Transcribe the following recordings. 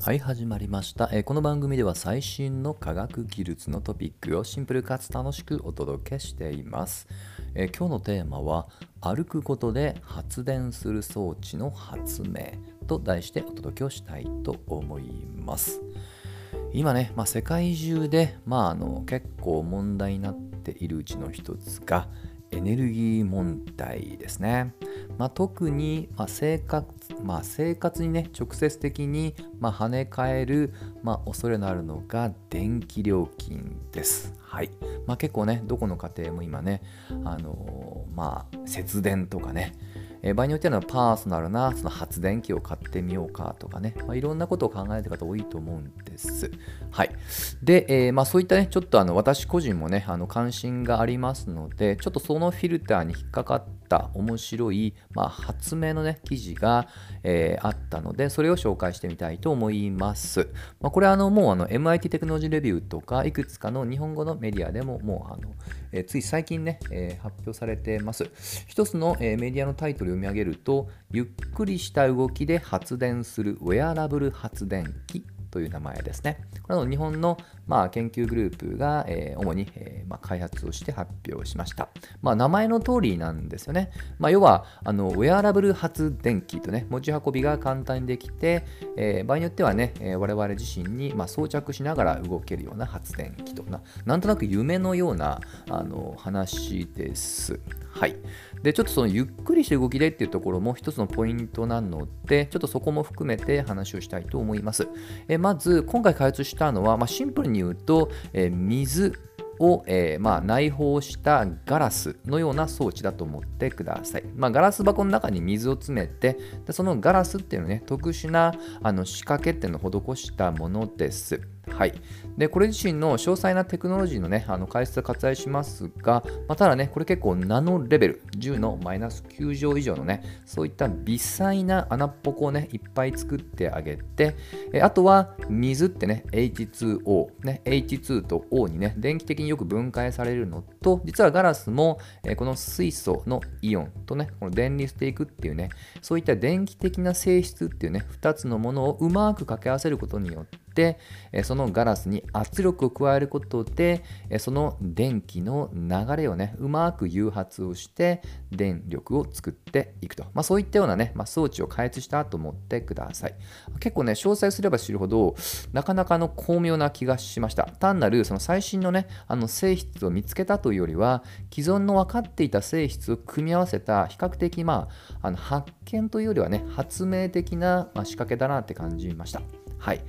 はい始まりました、えーこの番組では最新の科学技術のトピックをシンプルかつ楽しくお届けしています、えー今日のテーマは歩くことで発電する装置の発明と題してお届けをしたいと思います。今ね、まあ、世界中で、まあ、あの結構問題になっているうちの一つがエネルギー問題ですね。まあ、特に、まあ生活まあ、生活にね直接的に、ま、跳ね返る、まあ、恐れのあるのが電気料金です。はいま、結構ねどこの家庭も今ね、あのーま、節電とかねえ場合によってはパーソナルなその発電機を買ってみようかとかね、まあ、いろんなことを考えてる方多いと思うんです。はい。で、えーまあ、そういったね、ちょっとあの私個人もね、あの関心がありますので、ちょっとそのフィルターに引っかかった面白い、まあ、発明のね、記事が、えーあったので、それを紹介してみたいと思います。まあ、これはあのもうあの MIT テクノロジーレビューとか、いくつかの日本語のメディアでももうあの、えーつい最近ね、えー発表されてます。一つの、えーメディアのタイトルを読み上げると、ゆっくりした動きで発電するウェアラブル発電機という名前ですね。これはあの日本の、まあ、研究グループが、えー主に、えーまあ、開発をして発表しました。まあ、名前の通りなんですよね。まあ、要はあのウェアラブル発電機とね持ち運びが簡単にできて、えー場合によってはね、えー我々自身に、まあ、装着しながら動けるような発電機とななんとなく夢のようなあの話です。はい、でちょっとそのゆっくりした動きでっていうところも一つのポイントなのでちょっとそこも含めて話をしたいと思います。えまず今回開発したのは、まあ、シンプルに言うと、え水を、えーまあ、内包したガラスのような装置だと思ってください。まあ、ガラス箱の中に水を詰めてでそのガラスっていうのね特殊なあの仕掛けっていうのを施したものです。はい、でこれ自身の詳細なテクノロジーの,、ね、あの解説は割愛しますが、まあ、ただねこれ結構ナノレベル10のマイナス9乗以上のねそういった微細な穴っぽくをねいっぱい作ってあげてえあとは水ってね H2O、ね、H2 と O にね電気的によく分解されるのと実はガラスも、えこの水素のイオンとねこの電離していくっていうねそういった電気的な性質っていうね2つのものをうまく掛け合わせることによってえそのガラスに圧力を加えることでえその電気の流れをねうまく誘発をして電力を作っていくと、まあ、そういったようなね、まあ、装置を開発したと思ってください。結構ね詳細すれば知るほどなかなかの巧妙な気がしました。単なるその最新のねあの性質を見つけたとというよりは既存の分かっていた性質を組み合わせた比較的まああの発見というよりはね発明的な、仕掛けだなって感じましたはい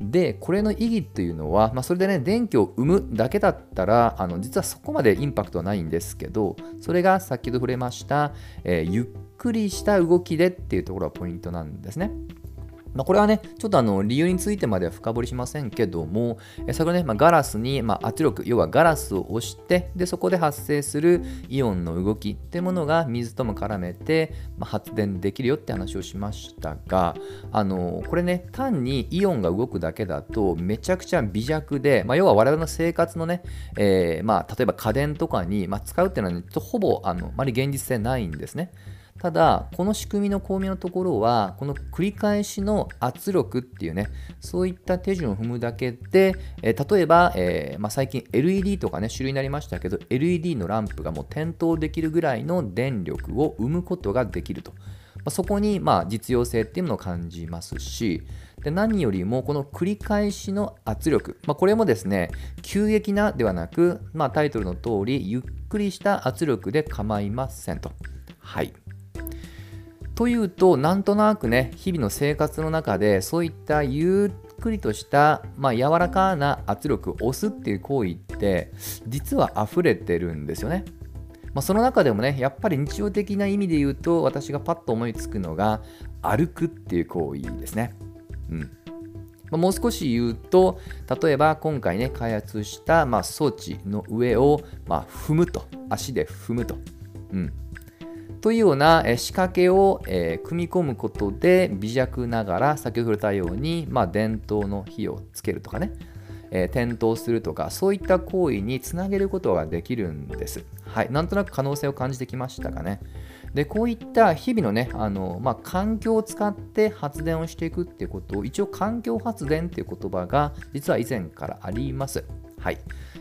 でこれの意義というのは、まあ、それでね電気を生むだけだったらあの実はそこまでインパクトはないんですけどそれが先ほど触れました、えーゆっくりした動きでっていうところがポイントなんですね。まあ、これはね、ちょっとあの理由についてまでは深掘りしませんけども、え先ほどね、まあ、ガラスに、まあ、圧力、要はガラスを押して、でそこで発生するイオンの動きってものが水とも絡めて、まあ、発電できるよって話をしましたが、あのこれね、単にイオンが動くだけだとめちゃくちゃ微弱で、まあ、要は我々の生活のね、えーまあ、例えば家電とかに、ま、使うっていうのは、ね、ほぼあのあまり現実性ないんですね。ただこの仕組みの巧妙なところはこの繰り返しの圧力っていうねそういった手順を踏むだけで、えー例えば、えーまあ、最近 LED とかね種類になりましたけど LED のランプがもう点灯できるぐらいの電力を生むことができると、ま、そこにまあ実用性っていうのを感じますしで何よりもこの繰り返しの圧力、まあ、これもですね急激なではなく、まあ、タイトルの通りゆっくりした圧力で構いませんと。はいというとなんとなくね日々の生活の中でそういったゆっくりとした、まあ、柔らかな圧力を押すっていう行為って実は溢れてるんですよね。まあ、その中でもねやっぱり日常的な意味で言うと私がパッと思いつくのが歩くっていう行為ですね。うんまあもう少し言うと例えば今回ね開発した、まあ、装置の上を、まあ、踏むと足で踏むと。うんというような仕掛けを、組み込むことで微弱ながら先ほど触れたように、まあ、電灯の火をつけるとかね、えー点灯するとかそういった行為につなげることができるんです。はい、なんとなく可能性を感じてきましたかね。でこういった日々のねあの、まあ、環境を使って発電をしていくっていうことを一応環境発電っていう言葉が実は以前からあります。はい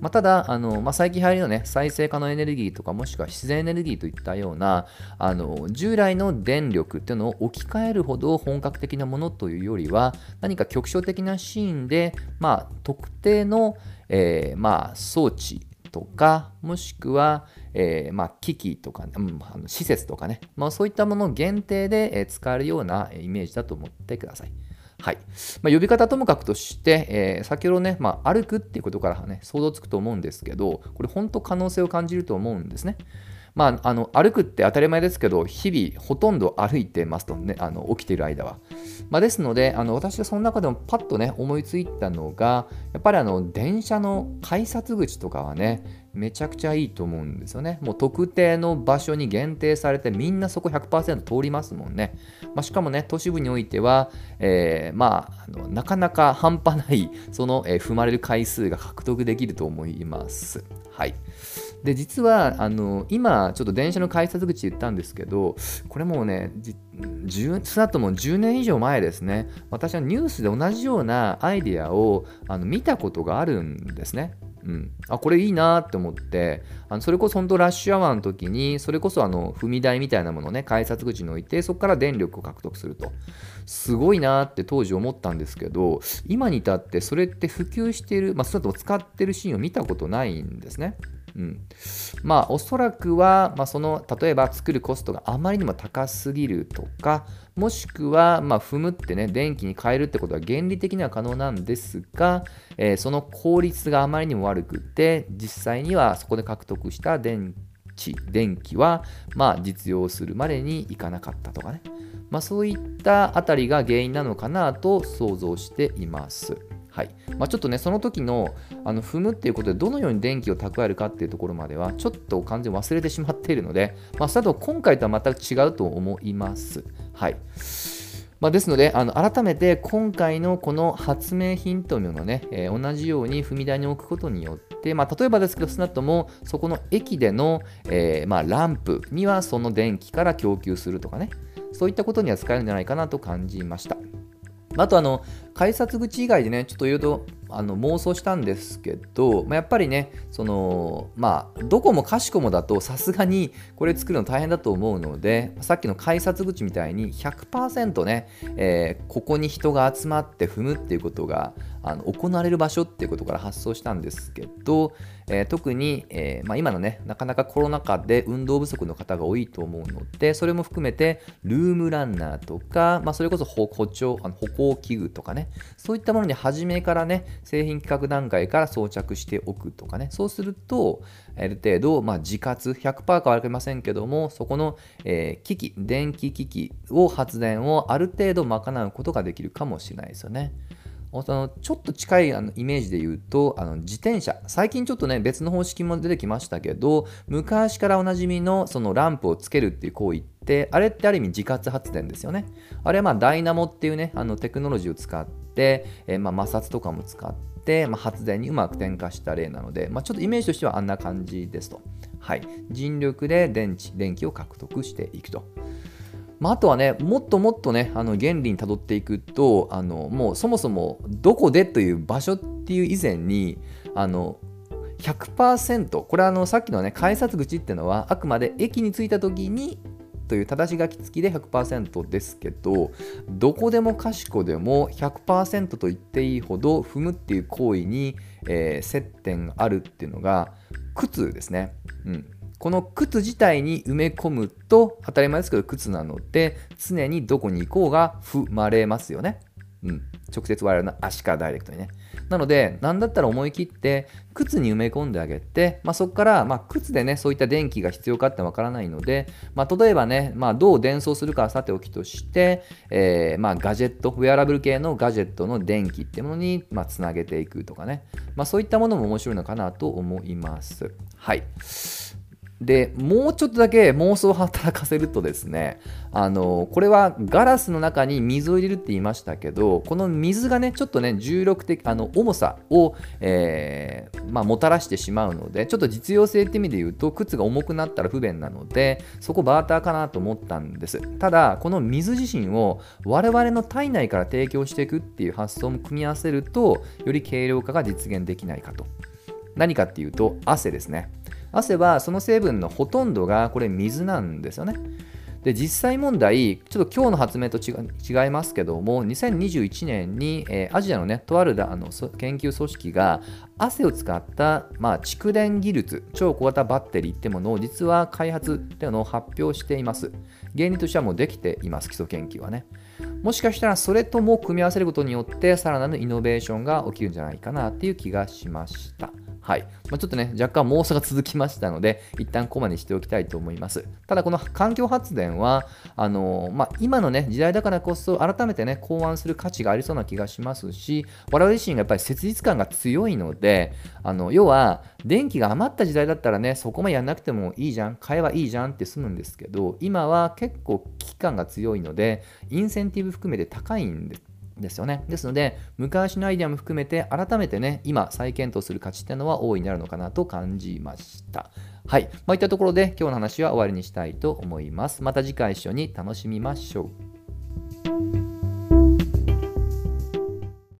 まあ、ただあの、まあ、最近流行りの、ね、再生可能エネルギーとかもしくは自然エネルギーといったようなあの従来の電力っていうのを置き換えるほど本格的なものというよりは何か局所的なシーンで、まあ、特定の、えーまあ、装置とかもしくは、えー、まあ、機器とか、うん、あの施設とかね、まあ、そういったものを限定で、使えるようなイメージだと思ってください。はいまあ、呼び方ともかくとして、えー、先ほどね、まあ、歩くっていうことからね、想像つくと思うんですけど、これ本当可能性を感じると思うんですね。まあ、あの歩くって当たり前ですけど、日々ほとんど歩いてますとね、あの起きている間は。まあ、ですので、あの私がその中でもパッとね、思いついたのが、やっぱりあの電車の改札口とかはね、めちゃくちゃいいと思うんですよね。もう特定の場所に限定されてみんなそこ100%通りますもんね。まあ、しかもね、都市部においては、えー、まああの、なかなか半端ないその、えー、踏まれる回数が獲得できると思います。はい。で、実はあの今、ちょっと電車の改札口言ったんですけど、これもうね、少なくとも10年以上前ですね、私はニュースで同じようなアイデアをあの見たことがあるんですね。うん、あこれいいなって思ってあのそれこそ本当ラッシュアワーの時にそれこそあの踏み台みたいなものをね改札口に置いてそこから電力を獲得するとすごいなって当時思ったんですけど今に至ってそれって普及しているまあ少なくと使ってるシーンを見たことないんですね。うん、まあおそらくは、まあ、その例えば作るコストがあまりにも高すぎるとかもしくは、まあ、踏むってね電気に変えるってことは原理的には可能なんですが、えー、その効率があまりにも悪くて実際にはそこで獲得した電池電気は、まあ、実用するまでにいかなかったとかね、まあ、そういったあたりが原因なのかなと想像しています。はいまあ、ちょっとね、その時のあの踏むっていうことでどのように電気を蓄えるかっていうところまではちょっと完全忘れてしまっているので、まあ、それと今回とは全く違うと思います。はいまあ、ですのであの、改めて今回のこの発明品というのをね、えー、同じように踏み台に置くことによって、まあ、例えばですけど、少なくともそこの駅での、えー、まあ、ランプにはその電気から供給するとかね、そういったことには使えるんじゃないかなと感じました。あとあの改札口以外でねちょっといろいろあの妄想したんですけど、まあ、やっぱりねそのまあどこもかしこもだとさすがにこれ作るの大変だと思うのでさっきの改札口みたいに100%ね、えー、ここに人が集まって踏むっていうことがあの行われる場所っていうことから発想したんですけど、えー、特に、えー、まあ、今のねなかなかコロナ禍で運動不足の方が多いと思うのでそれも含めてルームランナーとか、まあ、それこそ歩調歩行器具とかねそういったものに初めからね製品企画段階から装着しておくとかねそうするとある程度、まあ、自活100%か分かりませんけどもそこの、えー、機器電気機器を発電をある程度賄うことができるかもしれないですよね。のちょっと近いあのイメージで言うとあの自転車最近ちょっとね別の方式も出てきましたけど昔からおなじみのそのランプをつけるっていう行為ってあれってある意味自活発電ですよねあれはまあダイナモっていうねあのテクノロジーを使って、え、まあ摩擦とかも使ってまあ、発電にうまく転化した例なので、まあ、ちょっとイメージとしてはあんな感じですと。はい、人力で電池、電気を獲得していくと。まあ、あとはね、もっともっとね、あの原理にたどっていくと、あのもうそもそもどこでという場所っていう以前に、あの100%、これはあのさっきのね、改札口っていうのは、あくまで駅に着いた時にという正し書き付きで100%ですけど、どこでもかしこでも100%と言っていいほど踏むっていう行為に、えー、接点があるっていうのが、靴ですね。うんこの靴自体に埋め込むと当たり前ですけど靴なので常にどこに行こうが踏まれますよね。うん、直接我々の足からダイレクトにね。なので、なんだったら思い切って靴に埋め込んであげて、まあ、そこから、まあ、靴でね、そういった電気が必要かってわからないので、まあ、例えばね、まあ、どう伝送するかはさておきとして、えー、まあ、ガジェット、ウェアラブル系のガジェットの電気ってものに、まあ、つなげていくとかね、まあ、そういったものも面白いのかなと思います。はい。でもうちょっとだけ妄想を働かせるとですねあのこれはガラスの中に水を入れるって言いましたけどこの水がねちょっとね重力的あの重さを、えー、まあ、もたらしてしまうのでちょっと実用性って意味で言うと靴が重くなったら不便なのでそこバーターかなと思ったんです。ただこの水自身を我々の体内から提供していくっていう発想も組み合わせるとより軽量化が実現できないかと。何かっていうと汗ですね。汗はその成分のほとんどがこれ水なんですよね。で実際問題、ちょっと今日の発明と違いますけども、2021年に、えー、アジアのね、とあるあの研究組織が汗を使った、まあ、蓄電技術、超小型バッテリーってものを実は開発っていうのを発表しています。原理としてはもうできています、基礎研究はね。もしかしたらそれとも組み合わせることによってさらなるイノベーションが起きるんじゃないかなっていう気がしました。はい。まあ、ちょっとね、若干妄想が続きましたので、一旦ここまにしておきたいと思います。ただ、この環境発電は、あのまあ、今のね、時代だからこそ、改めてね、考案する価値がありそうな気がしますし、我々自身がやっぱり切実感が強いので、あの要は、電気が余った時代だったらね、そこまでやんなくてもいいじゃん、買えばいいじゃんって済むんですけど、今は結構危機感が強いので、インセンティブ含めて高いんです。ですよね。ですので、昔のアイデアも含めて、改めてね、今、再検討する価値っていうのは大いになるのかなと感じました。はい。まあ、いったところで、今日の話は終わりにしたいと思います。また次回一緒に楽しみましょう。